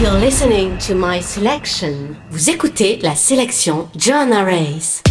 You're listening to my selection. Vous écoutez la sélection John Race.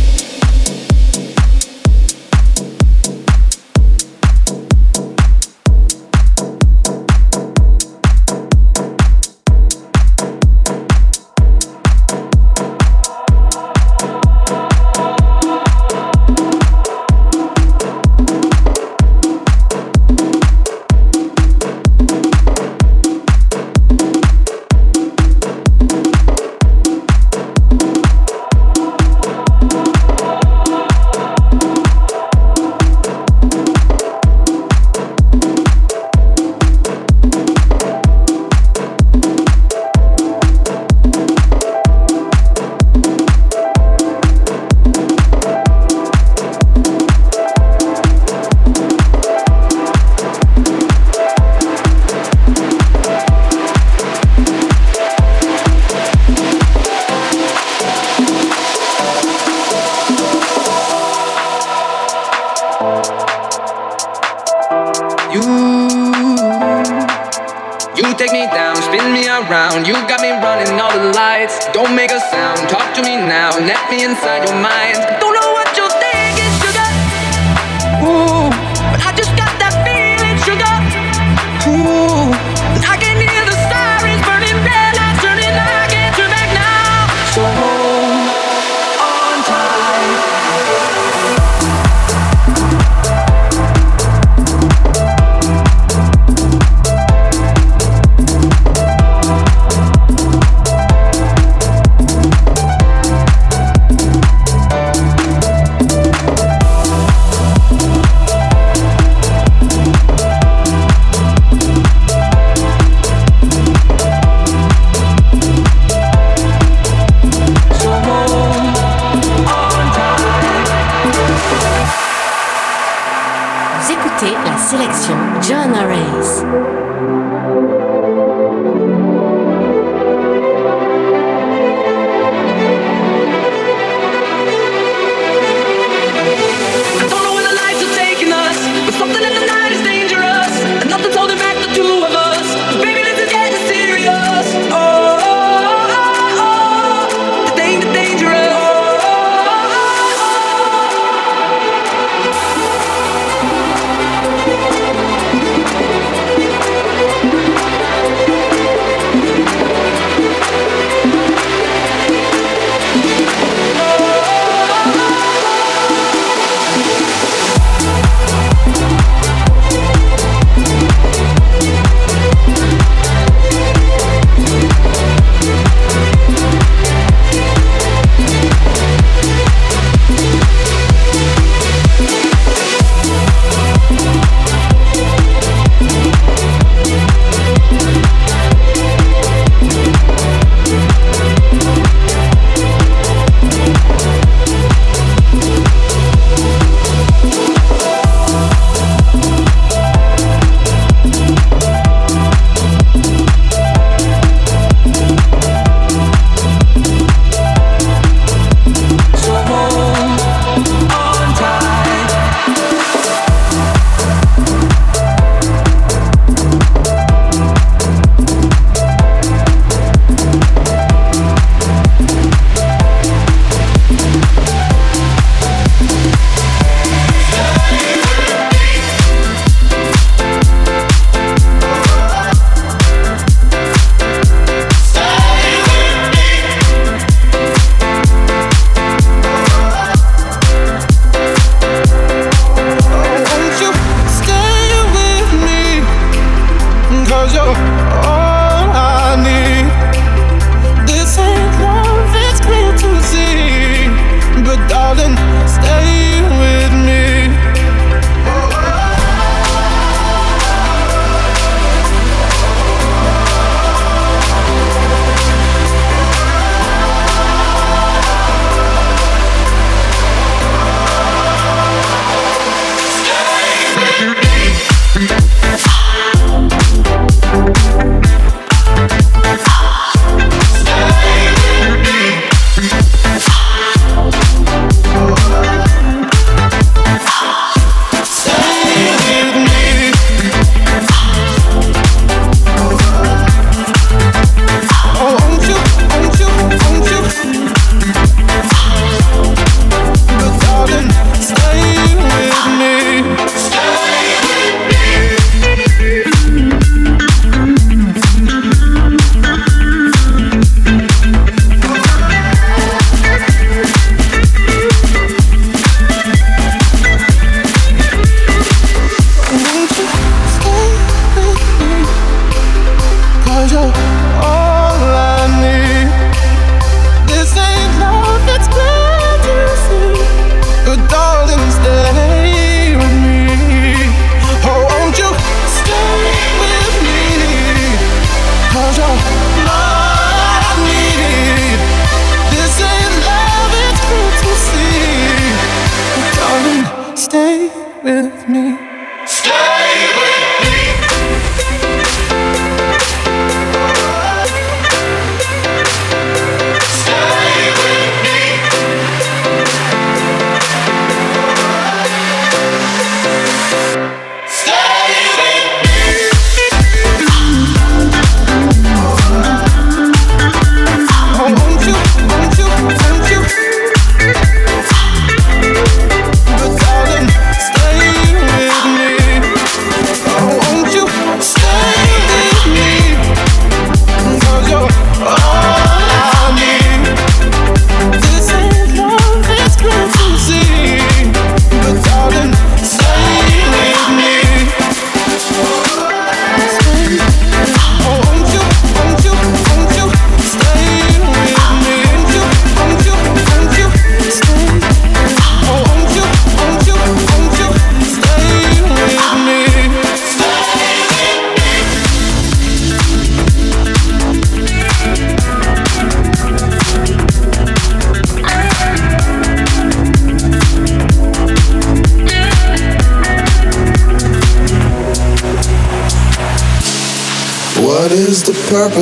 with me.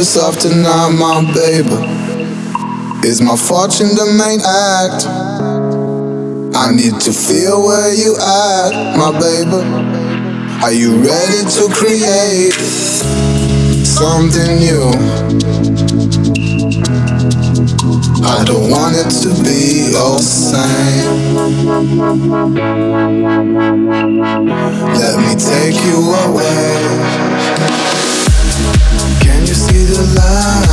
Purpose tonight, my baby? Is my fortune the main act? I need to feel where you at, my baby. Are you ready to create something new? I don't want it to be all same. Let me take you away see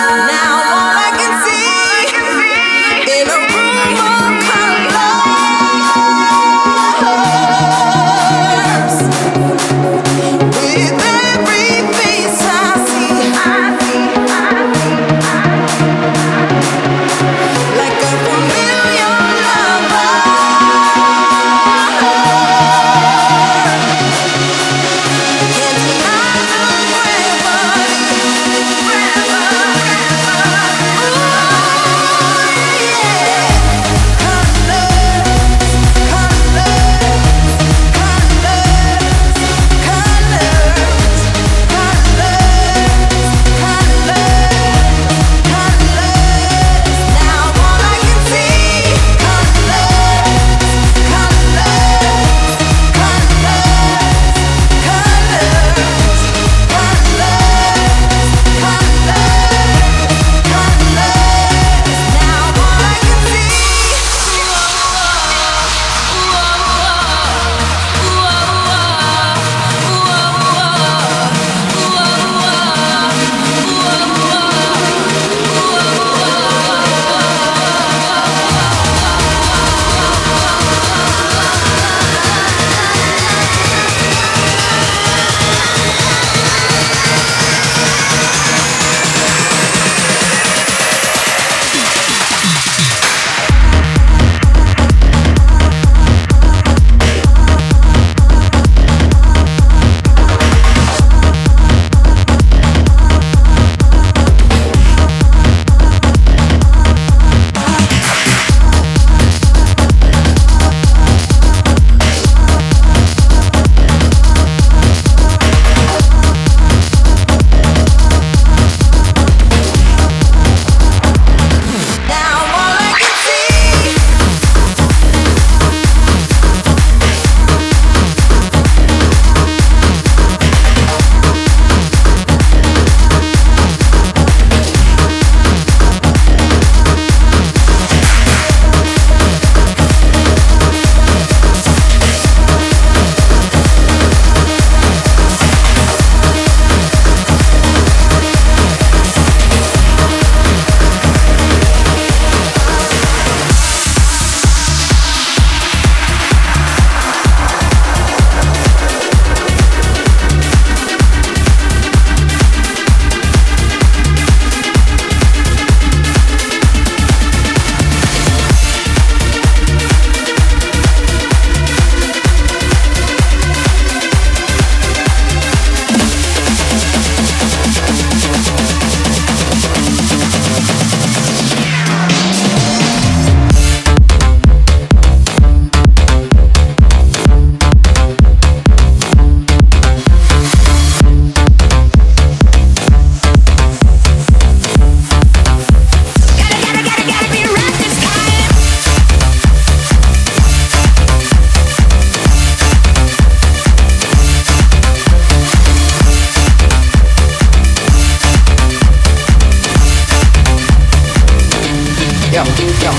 Yo, yo.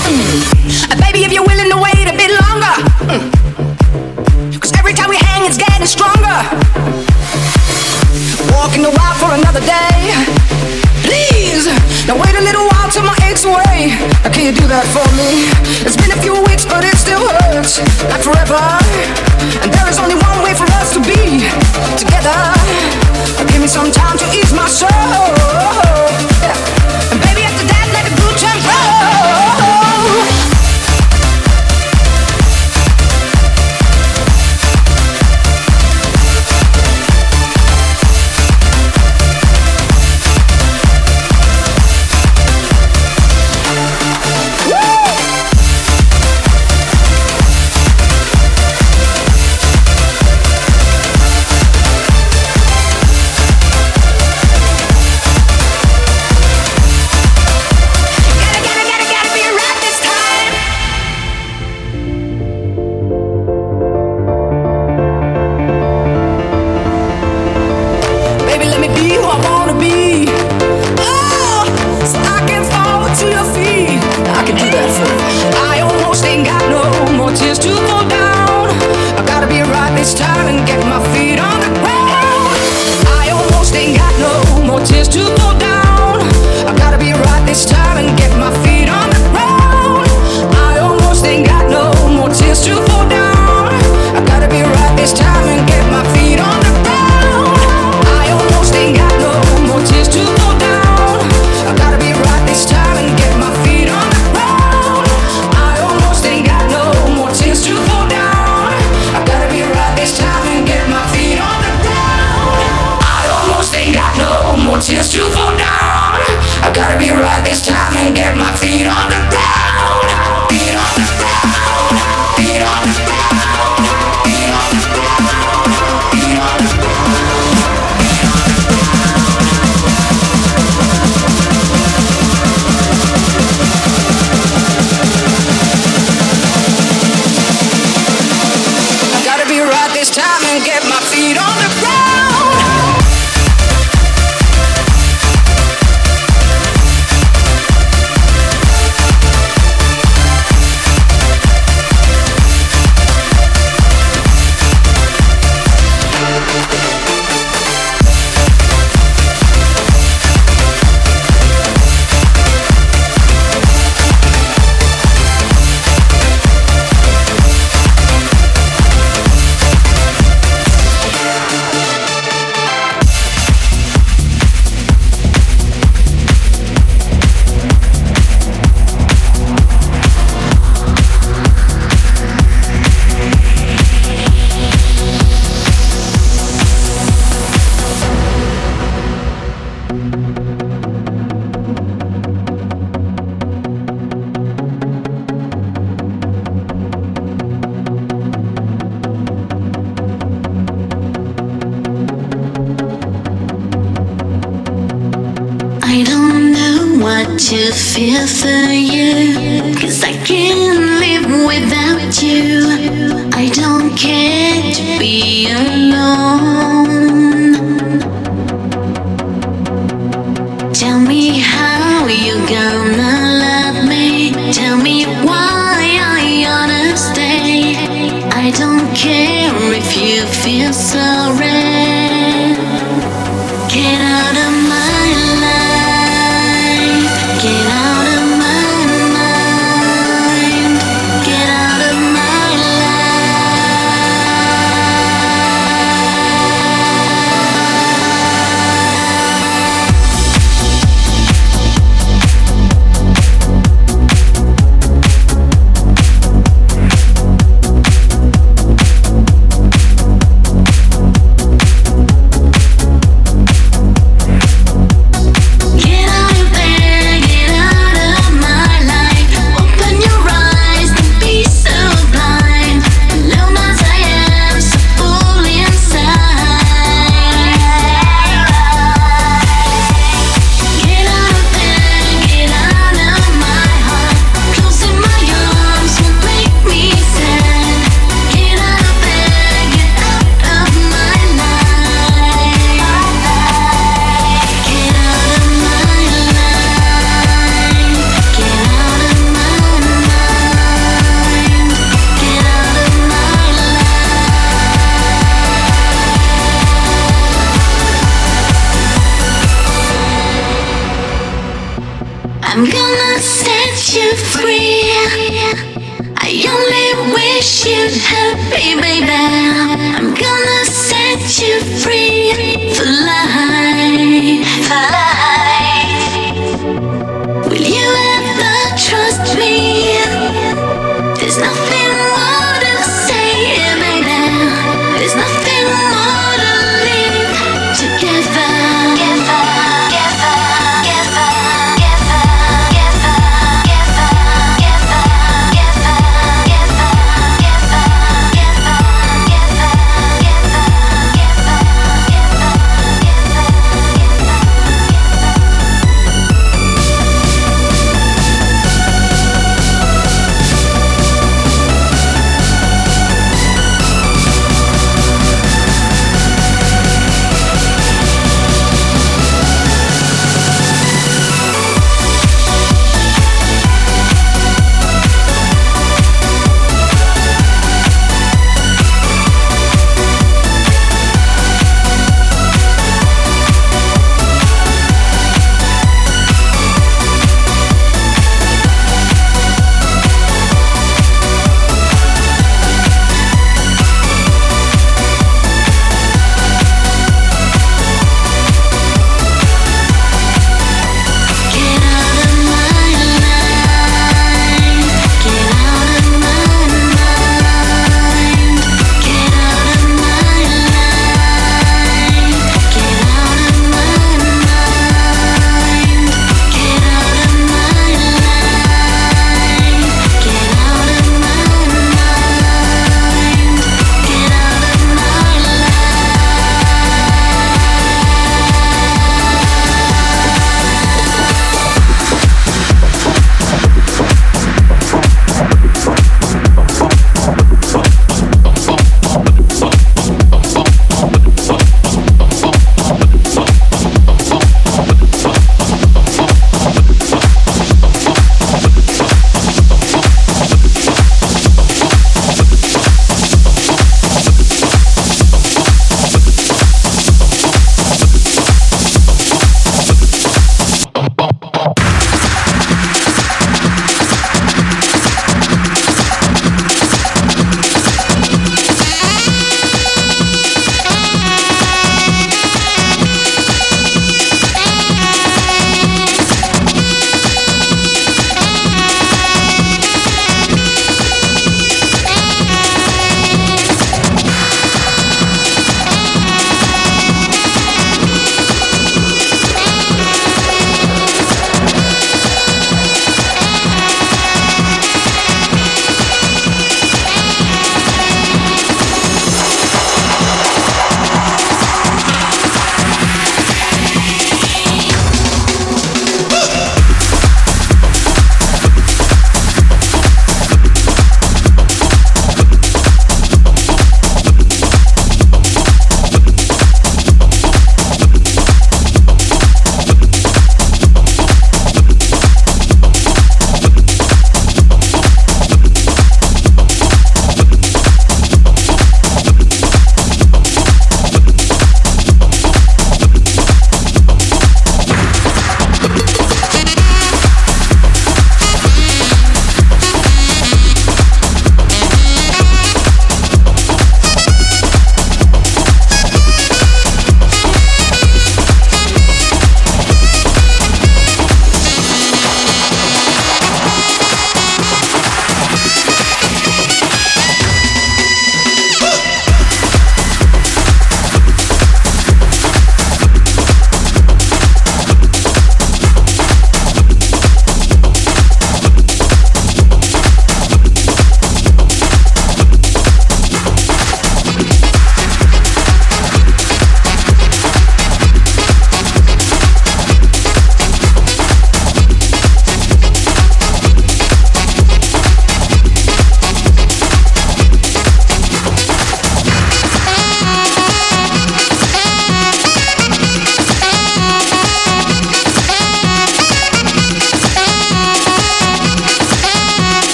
Uh, Baby, if you're willing to wait a bit longer. mm. Cause every time we hang, it's getting stronger. Walking the wild for another day. Please, now wait a little while till my aches away. Now, can you do that for me? It's been a few weeks, but it still hurts. Like forever. And there is only one way for us to be together. Now, give me some time to ease my soul. Yeah. just too fall down. I gotta be right this time and get my feet on the ground. I surrender. Get out of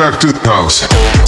back to the house.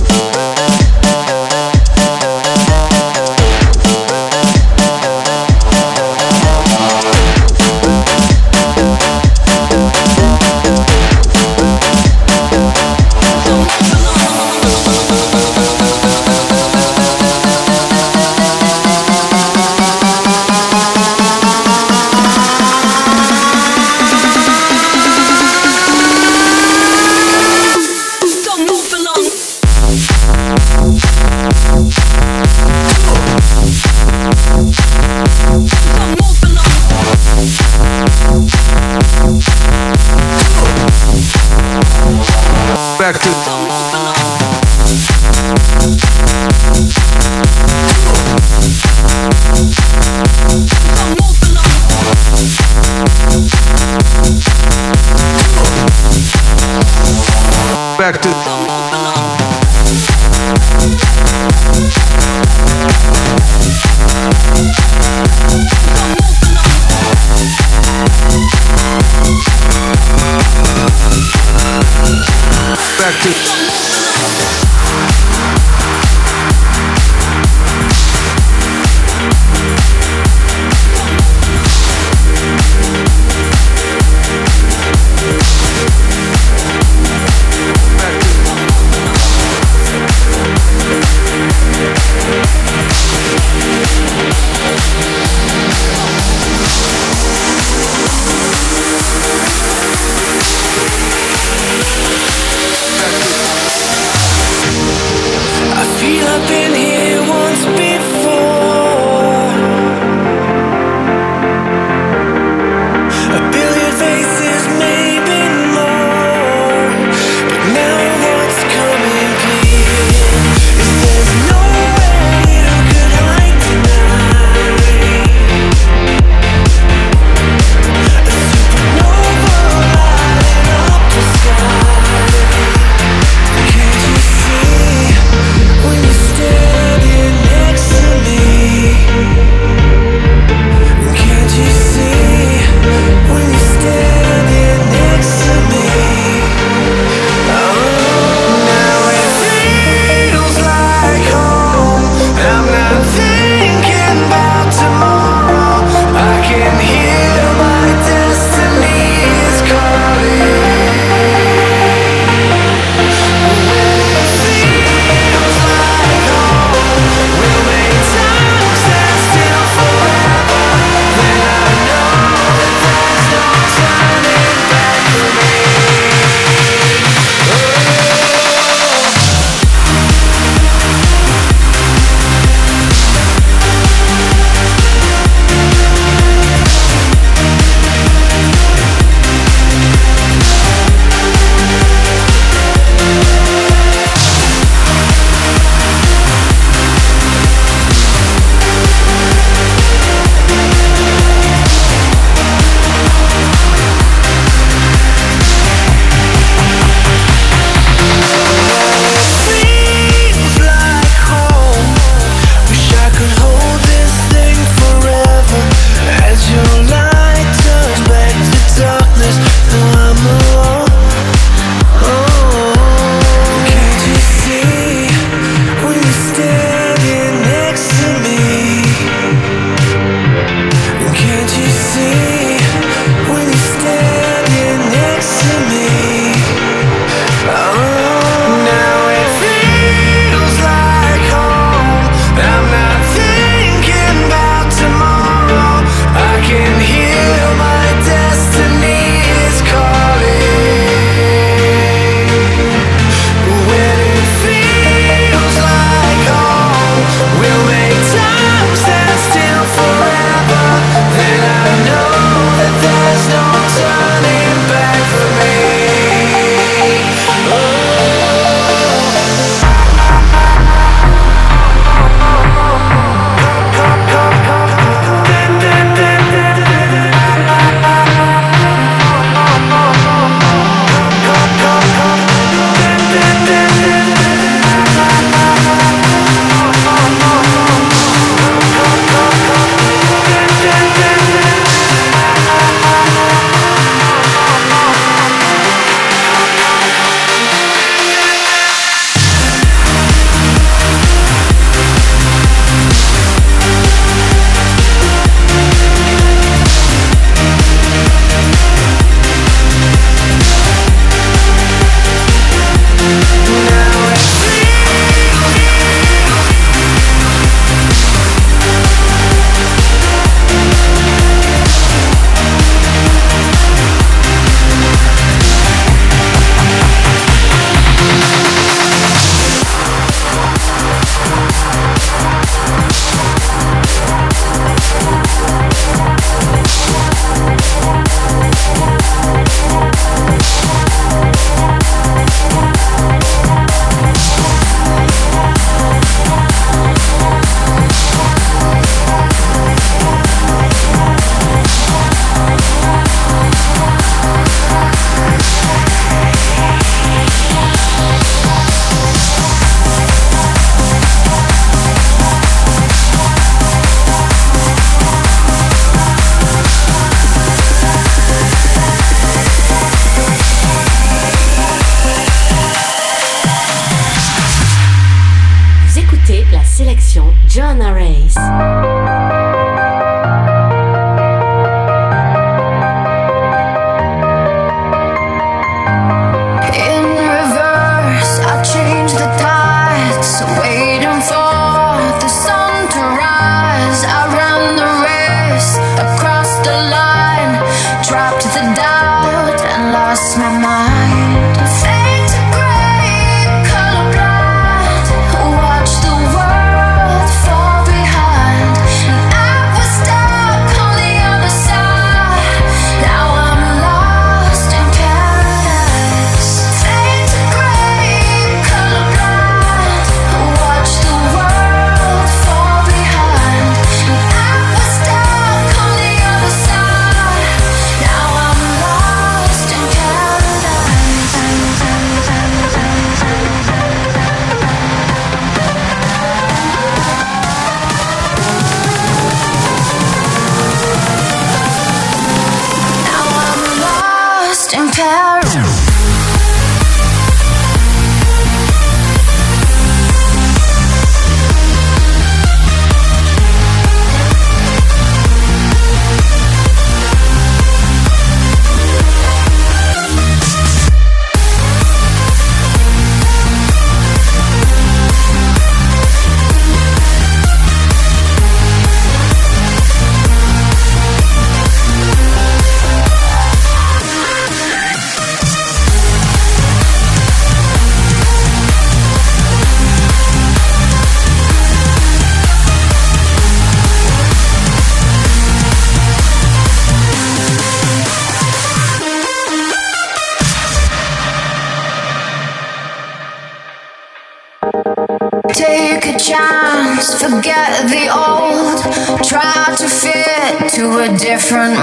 A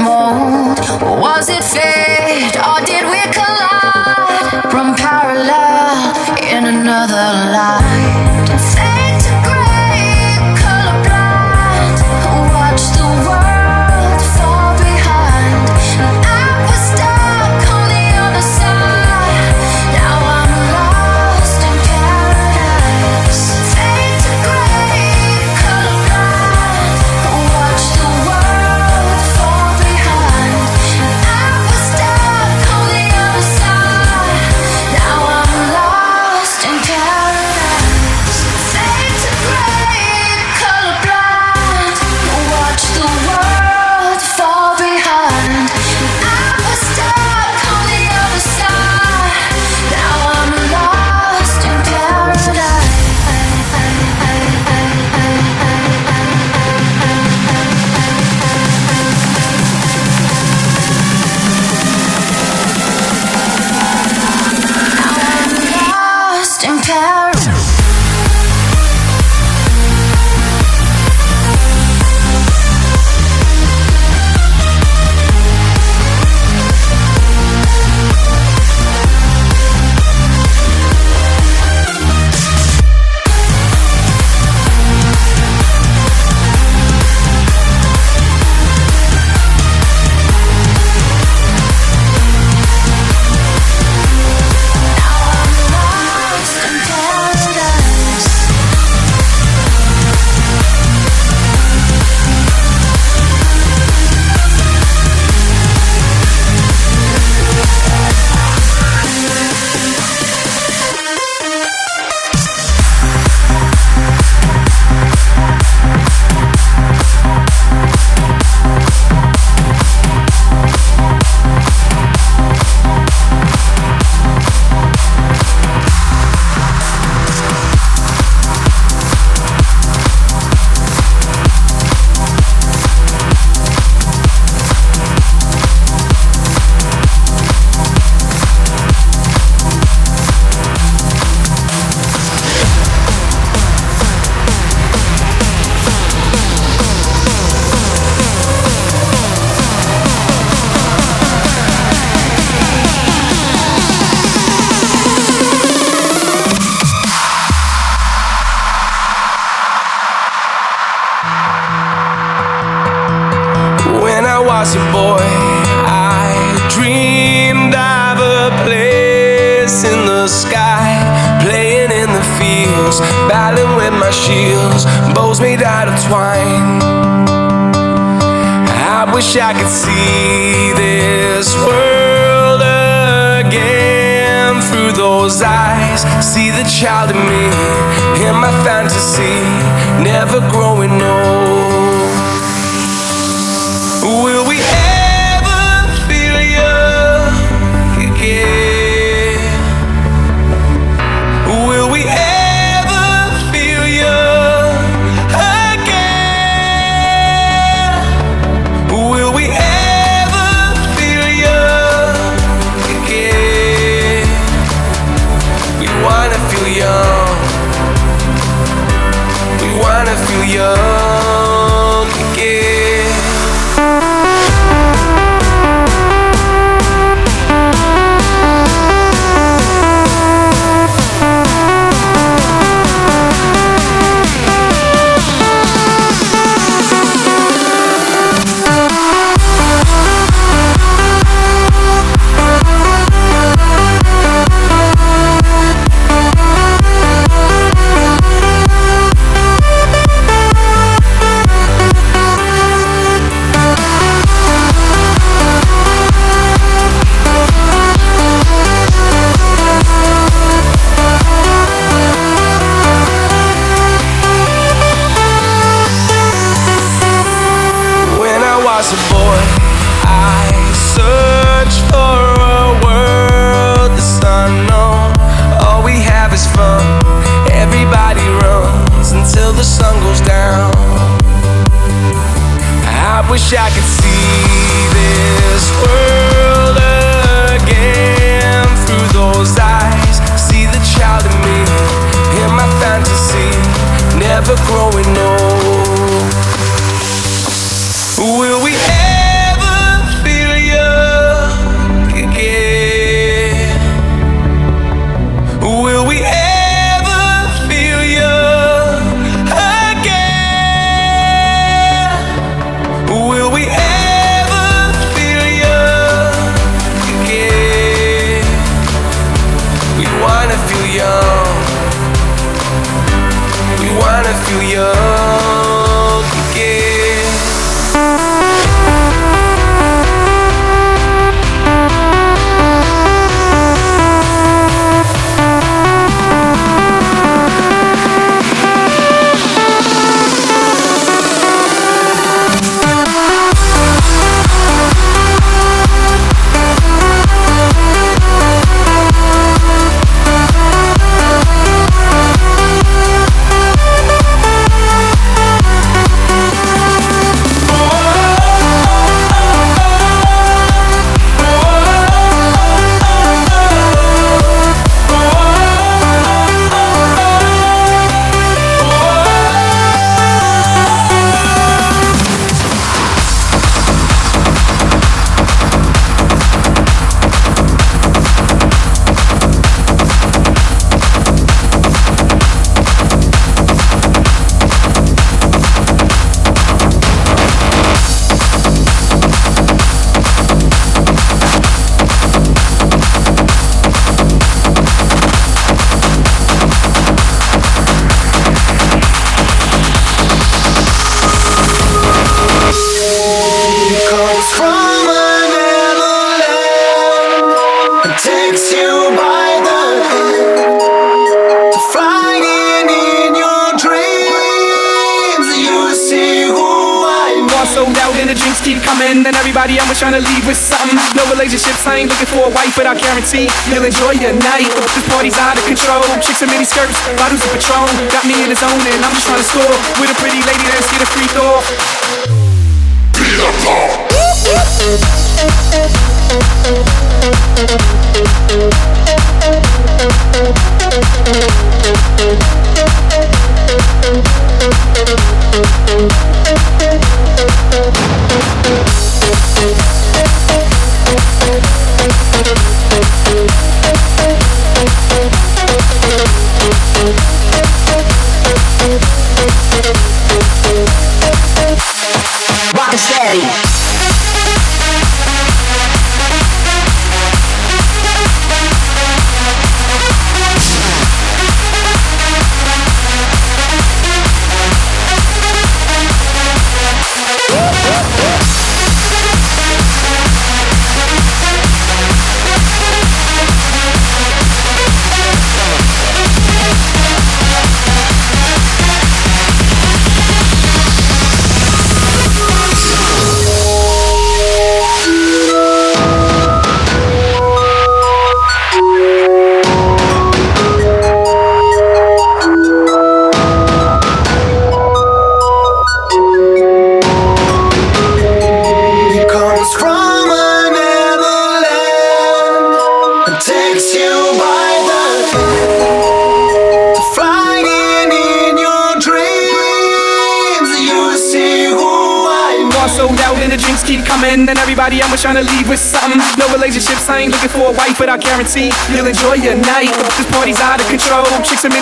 shirts, bottles of Patron. Got me in the zone and I'm just trying to score.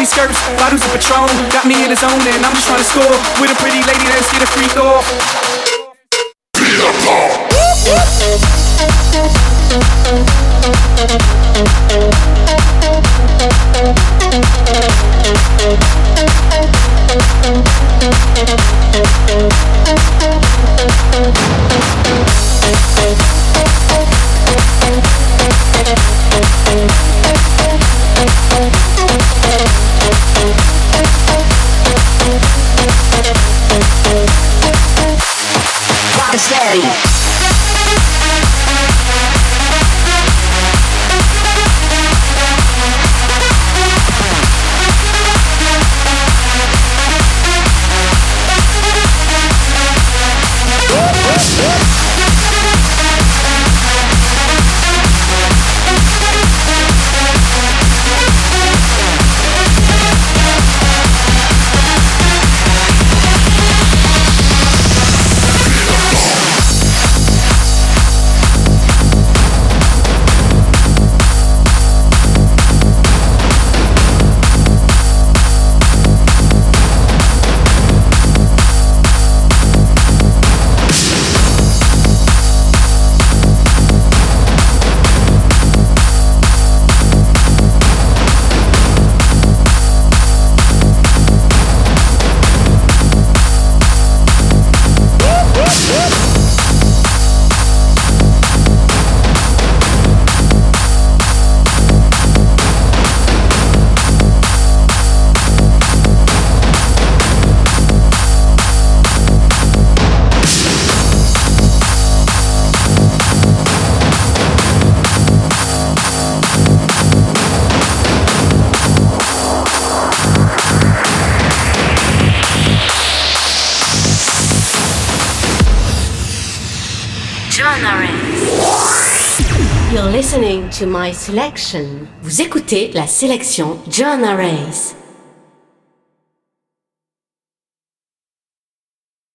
skirts, bottles of Patron. Got me in the zone and I'm just trying to score with a Vous écoutez la sélection Joanna Reyes.